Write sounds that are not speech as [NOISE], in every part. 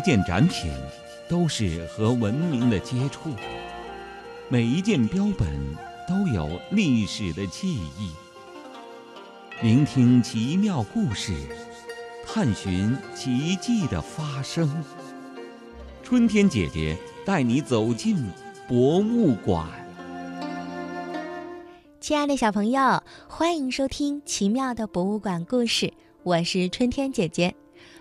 一件展品都是和文明的接触，每一件标本都有历史的记忆。聆听奇妙故事，探寻奇迹的发生。春天姐姐带你走进博物馆。亲爱的小朋友，欢迎收听《奇妙的博物馆故事》，我是春天姐姐。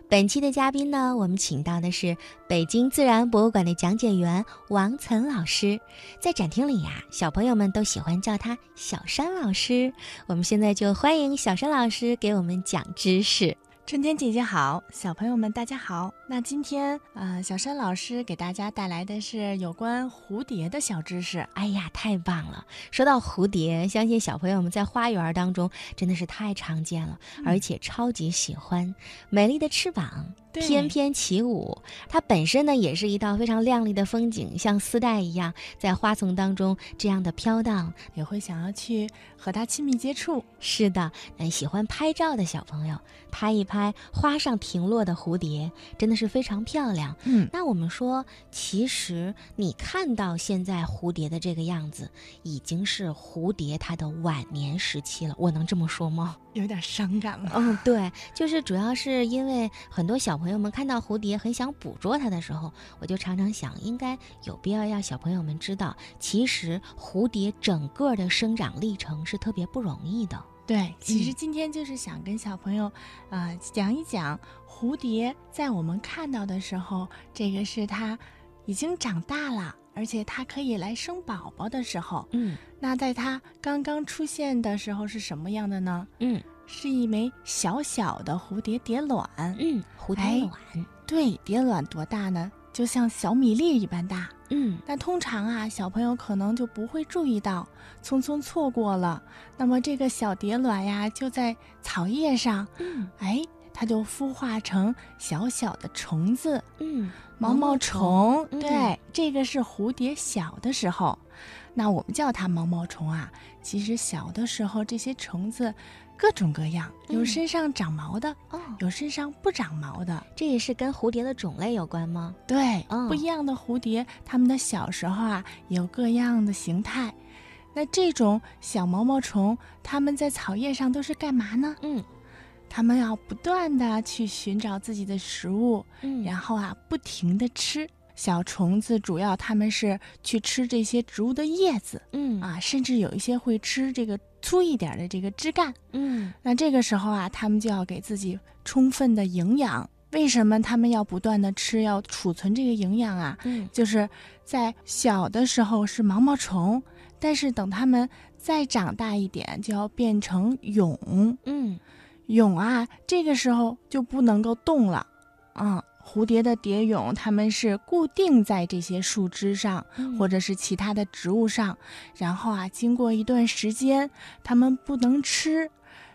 本期的嘉宾呢，我们请到的是北京自然博物馆的讲解员王岑老师。在展厅里呀，小朋友们都喜欢叫他小山老师。我们现在就欢迎小山老师给我们讲知识。春天姐姐好，小朋友们大家好。那今天，呃，小山老师给大家带来的是有关蝴蝶的小知识。哎呀，太棒了！说到蝴蝶，相信小朋友们在花园当中真的是太常见了，而且超级喜欢。美丽的翅膀，翩翩起舞。它本身呢，也是一道非常亮丽的风景，像丝带一样在花丛当中这样的飘荡，也会想要去和它亲密接触。是的，嗯，喜欢拍照的小朋友，拍一拍花上停落的蝴蝶，真的是。是非常漂亮，嗯，那我们说，其实你看到现在蝴蝶的这个样子，已经是蝴蝶它的晚年时期了。我能这么说吗？有点伤感了。嗯，对，就是主要是因为很多小朋友们看到蝴蝶很想捕捉它的时候，我就常常想，应该有必要让小朋友们知道，其实蝴蝶整个的生长历程是特别不容易的。对，其实今天就是想跟小朋友，呃，讲一讲蝴蝶在我们看到的时候，这个是它已经长大了，而且它可以来生宝宝的时候。嗯，那在它刚刚出现的时候是什么样的呢？嗯，是一枚小小的蝴蝶蝶卵。嗯，蝴蝶卵。对，蝶卵多大呢？就像小米粒一般大。嗯，但通常啊，小朋友可能就不会注意到，匆匆错过了。那么这个小蝶卵呀，就在草叶上，嗯，哎，它就孵化成小小的虫子，嗯，毛毛虫。对，这个是蝴蝶小的时候，那我们叫它毛毛虫啊。其实小的时候，这些虫子。各种各样，有身上长毛的哦，有身上不长毛的，这也是跟蝴蝶的种类有关吗？对，不一样的蝴蝶，它们的小时候啊有各样的形态。那这种小毛毛虫，它们在草叶上都是干嘛呢？嗯，它们要不断的去寻找自己的食物，嗯，然后啊不停的吃。小虫子主要它们是去吃这些植物的叶子，嗯啊，甚至有一些会吃这个。粗一点的这个枝干，嗯，那这个时候啊，它们就要给自己充分的营养。为什么他们要不断的吃，要储存这个营养啊？嗯，就是在小的时候是毛毛虫，但是等它们再长大一点，就要变成蛹。嗯，蛹啊，这个时候就不能够动了，啊。蝴蝶的蝶蛹，它们是固定在这些树枝上，或者是其他的植物上，然后啊，经过一段时间，它们不能吃，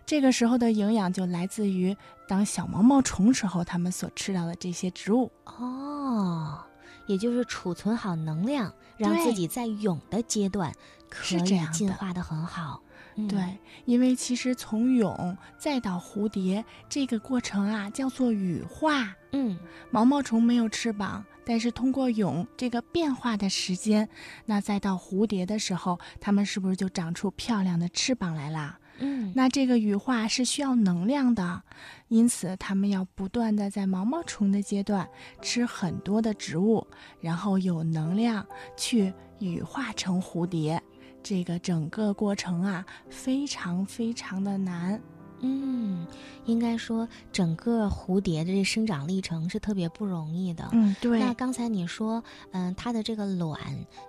这个时候的营养就来自于当小毛毛虫时候它们所吃到的这些植物。哦，也就是储存好能量，让自己在蛹的阶段可以进化的很好。对，因为其实从蛹再到蝴蝶这个过程啊，叫做羽化。嗯，毛毛虫没有翅膀，但是通过蛹这个变化的时间，那再到蝴蝶的时候，它们是不是就长出漂亮的翅膀来啦？嗯，那这个羽化是需要能量的，因此它们要不断的在毛毛虫的阶段吃很多的植物，然后有能量去羽化成蝴蝶。这个整个过程啊，非常非常的难。嗯，应该说整个蝴蝶的这生长历程是特别不容易的。嗯，对。那刚才你说，嗯，它的这个卵，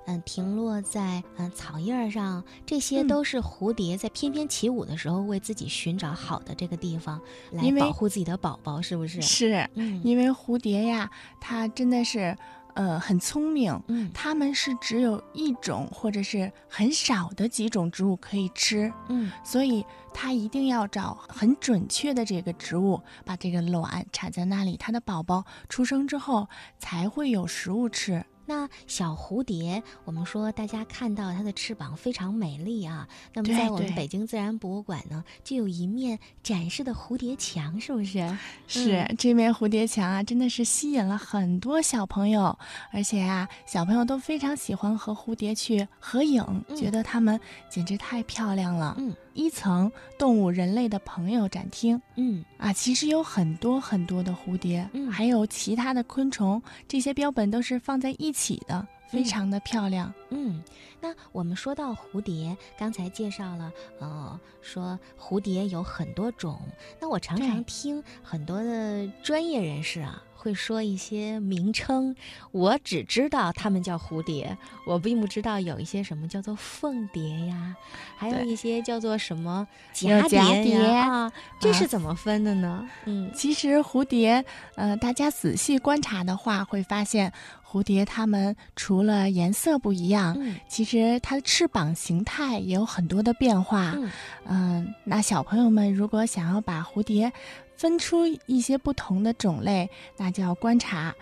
嗯，停落在嗯草叶上，这些都是蝴蝶在翩翩起舞的时候为自己寻找好的这个地方来保护自己的宝宝，是不是？是，嗯，因为蝴蝶呀，它真的是。呃，很聪明，嗯，他们是只有一种或者是很少的几种植物可以吃，嗯，所以它一定要找很准确的这个植物，把这个卵产在那里，它的宝宝出生之后才会有食物吃。那小蝴蝶，我们说大家看到它的翅膀非常美丽啊。那么在我们北京自然博物馆呢，就有一面展示的蝴蝶墙，是不是？是、嗯这面蝴蝶墙啊，真的是吸引了很多小朋友，而且啊，小朋友都非常喜欢和蝴蝶去合影，嗯觉得它们简直太漂亮了。嗯一层动物人类的朋友展厅。嗯。啊，其实有很多很多的蝴蝶，嗯。还有其他的昆虫，这些标本都是放在一起的，非嗯常的漂亮。嗯。那我们说到蝴蝶，刚才介绍了，呃，说蝴蝶有很多种。那我常常听很多的专业人士啊。会说一些名称，我只知道它们叫蝴蝶，我并不知道有一些什么叫做凤蝶呀，还有一些叫做什么有蛱蝶蛱蝶呀啊，这是啊怎么分的呢？嗯其实蝴蝶，呃，大家仔细观察的话，会发现蝴蝶它们除了颜色不一样，嗯其实它的翅膀形态也有很多的变化。嗯嗯，那小朋友们如果想要把蝴蝶分出一些不同的种类，那就要观察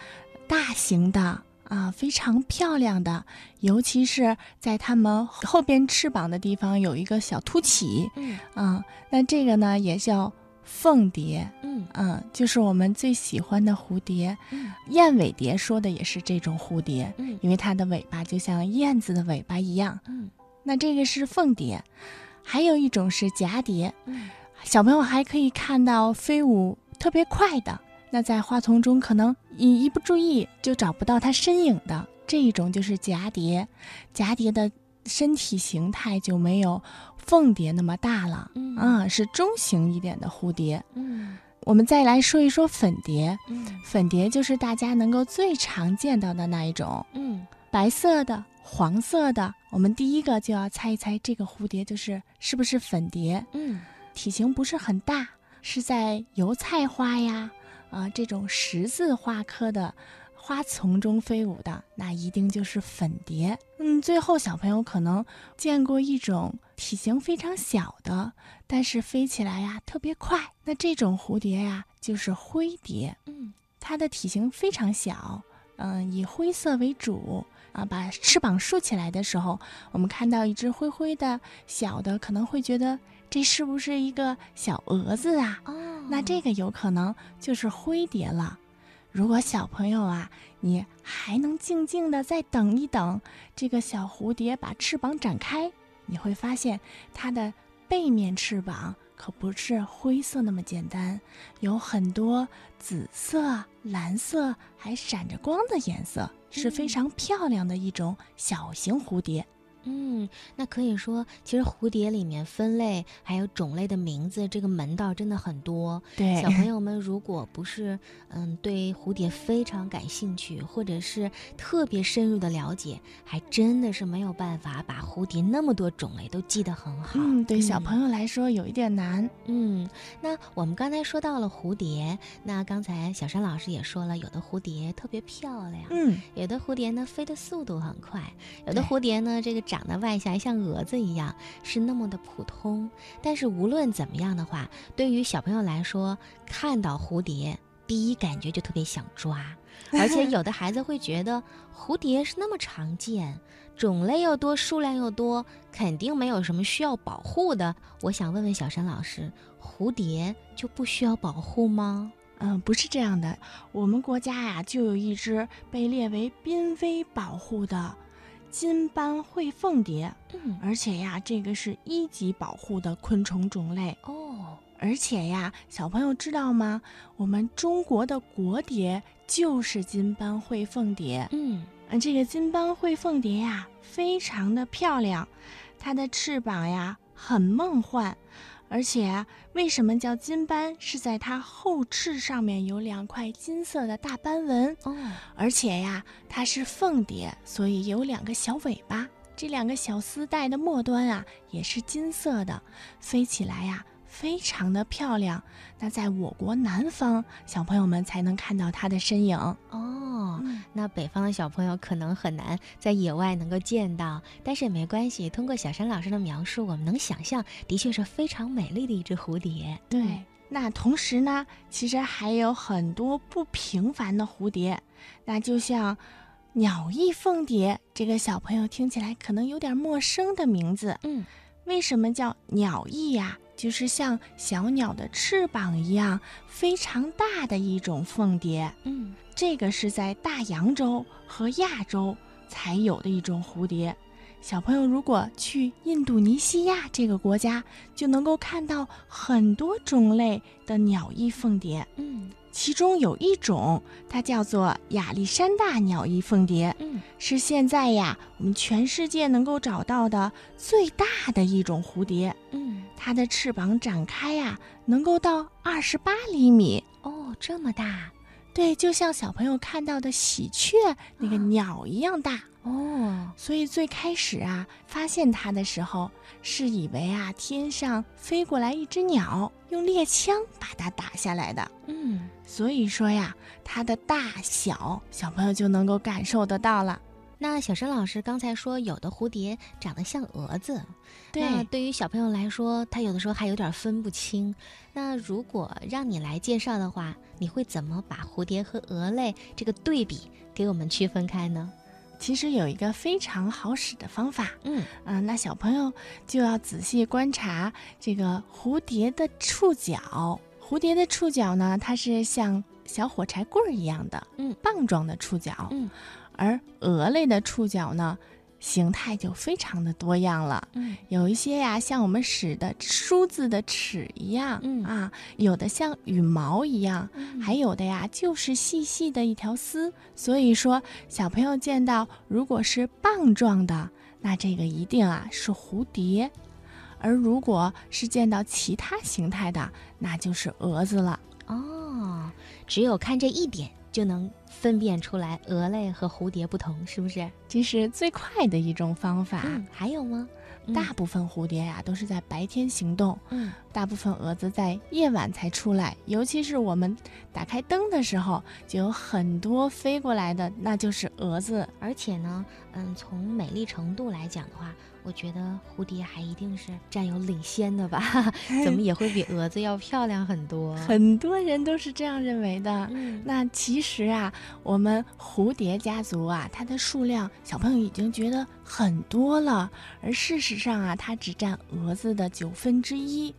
大型的啊，非常漂亮的，尤其是在它们后边翅膀的地方有一个小凸起，嗯啊，那这个呢也叫凤蝶。嗯嗯，就是我们最喜欢的蝴蝶，嗯燕尾蝶说的也是这种蝴蝶，嗯因为它的尾巴就像燕子的尾巴一样。嗯那这个是凤蝶，还有一种是蛱蝶。嗯小朋友还可以看到飞舞特别快的，那在花丛中可能一一不注意就找不到它身影的这一种就是蛱蝶。蛱蝶的身体形态就没有凤蝶那么大了，嗯。啊，是中型一点的蝴蝶。嗯。我们再来说一说粉蝶，嗯。粉蝶就是大家能够最常见到的那一种，嗯。白色的、黄色的。我们第一个就要猜一猜这个蝴蝶就是是不是粉蝶，嗯。体型不是很大，是在油菜花呀啊、这种十字花科的花丛中飞舞的，那一定就是粉蝶。嗯，最后小朋友可能见过一种体型非常小的，但是飞起来呀特别快，那这种蝴蝶呀就是灰蝶。嗯它的体型非常小，嗯、以灰色为主啊。把翅膀竖起来的时候，我们看到一只灰灰的小的，可能会觉得这是不是一个小蛾子啊？哦，那这个有可能就是灰蝶了。如果小朋友啊，你还能静静的再等一等，这个小蝴蝶把翅膀展开，你会发现它的背面翅膀可不是灰色那么简单，有很多紫色、蓝色，还闪着光的颜色，是非嗯常漂亮的一种小型蝴蝶。嗯，那可以说，其实蝴蝶里面分类还有种类的名字，这个门道真的很多。对小朋友们如果不是嗯对蝴蝶非常感兴趣，或者是特别深入的了解，还真的是没有办法把蝴蝶那么多种类都记得很好。嗯，对小。朋友来说有一点难。嗯，那我们刚才说到了蝴蝶，那刚才小山老师也说了，有的蝴蝶特别漂亮，嗯，有的蝴蝶呢飞的速度很快，有的蝴蝶呢这个长得外向，像蛾子一样，是那么的普通。但是无论怎么样的话，对于小朋友来说，看到蝴蝶，第一感觉就特别想抓，[LAUGHS] 而且有的孩子会觉得蝴蝶是那么常见，种类又多，数量又多，肯定没有什么需要保护的。我想问问小山老师，蝴蝶就不需要保护吗？嗯，不是这样的。我们国家呀，就有一只被列为濒危保护的金斑喙凤蝶，嗯，而且呀，这个是一级保护的昆虫种类。哦，而且呀，小朋友知道吗？我们中国的国蝶就是金斑喙凤蝶。嗯嗯，这个金斑喙凤蝶呀，非常的漂亮，它的翅膀呀很梦幻，而且啊为什么叫金斑？是在它后翅上面有两块金色的大斑纹，哦，而且呀，它是凤蝶，所以有两个小尾巴，这两个小丝带的末端啊也是金色的，飞起来呀非常的漂亮。那在我国南方，小朋友们才能看到它的身影。哦，嗯那北方的小朋友可能很难在野外能够见到，但是也没关系。通过小山老师的描述，我们能想象，的确是非常美丽的一只蝴蝶。对，那同时呢，其实还有很多不平凡的蝴蝶，那就像鸟翼凤蝶，这个小朋友听起来可能有点陌生的名字。嗯，为什么叫鸟翼呀？就是像小鸟的翅膀一样非常大的一种凤蝶。嗯，这个是在大洋洲和亚洲才有的一种蝴蝶。小朋友如果去印度尼西亚这个国家，就能够看到很多种类的鸟翼凤蝶。嗯其中有一种，它叫做亚历山大鸟翼凤蝶，嗯，是现在呀我们全世界能够找到的最大的一种蝴蝶。嗯，它的翅膀展开呀，能够到二十八厘米。哦，这么大对，就像小朋友看到的喜鹊那个啊鸟一样大。哦，所以最开始啊，发现它的时候，是以为啊天上飞过来一只鸟，用猎枪把它打下来的。嗯，所以说呀，它的大小，小朋友就能够感受得到了。那小申老师刚才说有的蝴蝶长得像蛾子，那对，对于小朋友来说，他有的时候还有点分不清。那如果让你来介绍的话，你会怎么把蝴蝶和蛾类这个对比给我们区分开呢？其实有一个非常好使的方法，嗯嗯、那小朋友就要仔细观察这个蝴蝶的触角。蝴蝶的触角呢，它是像小火柴棍儿一样的，嗯棒状的触角。嗯而蛾类的触角呢，形态就非常的多样了。嗯有一些呀，像我们使的梳子的齿一样，嗯啊，有的像羽毛一样，嗯还有的呀就是细细的一条丝。所以说，小朋友见到如果是棒状的，那这个一定啊是蝴蝶；而如果是见到其他形态的，那就是蛾子了。哦，只有看这一点就能分辨出来蛾类和蝴蝶不同，是不是？这是最快的一种方法。嗯，还有吗？嗯大部分蝴蝶呀、都是在白天行动，嗯大部分蛾子在夜晚才出来。尤其是我们打开灯的时候，就有很多飞过来的，那就是蛾子。而且呢，嗯，从美丽程度来讲的话，我觉得蝴蝶还一定是占有领先的吧？[LAUGHS] 怎么也会比蛾子要漂亮很多？[LAUGHS] 很多人都是这样认为的。嗯那其实啊，我们蝴蝶家族啊，它的数量小朋友已经觉得很多了，而事实上啊，它只占蛾子的九分之一。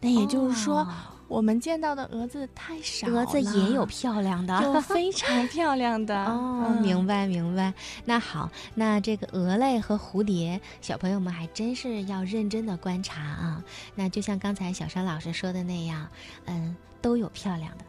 那也就是说，哦我们见到的蛾子太少了，蛾子也有漂亮的，有非常漂亮的 [LAUGHS] 哦，嗯明白明白。那好，那这个蛾类和蝴蝶，小朋友们还真是要认真的观察啊。那就像刚才小山老师说的那样，嗯，都有漂亮的。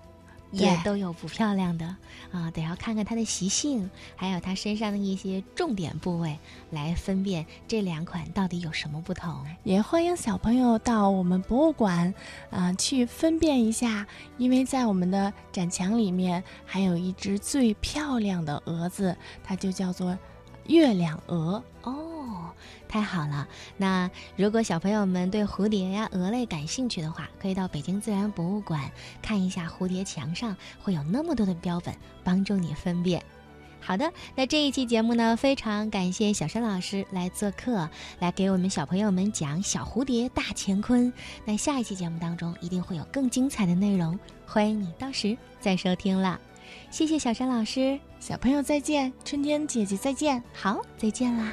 也都有不漂亮的啊，得要看看它的习性，还有它身上的一些重点部位，来分辨这两款到底有什么不同。也欢迎小朋友到我们博物馆，啊、去分辨一下，因为在我们的展墙里面还有一只最漂亮的蛾子，它就叫做月亮蛾。哦，太好了！那如果小朋友们对蝴蝶呀、蛾类感兴趣的话，可以到北京自然博物馆看一下蝴蝶墙上会有那么多的标本，帮助你分辨。好的，那这一期节目呢，非常感谢小山老师来做客，来给我们小朋友们讲小蝴蝶大乾坤。那下一期节目当中一定会有更精彩的内容，欢迎你到时再收听了。谢谢小山老师，小朋友再见，春天姐姐再见。好，再见啦。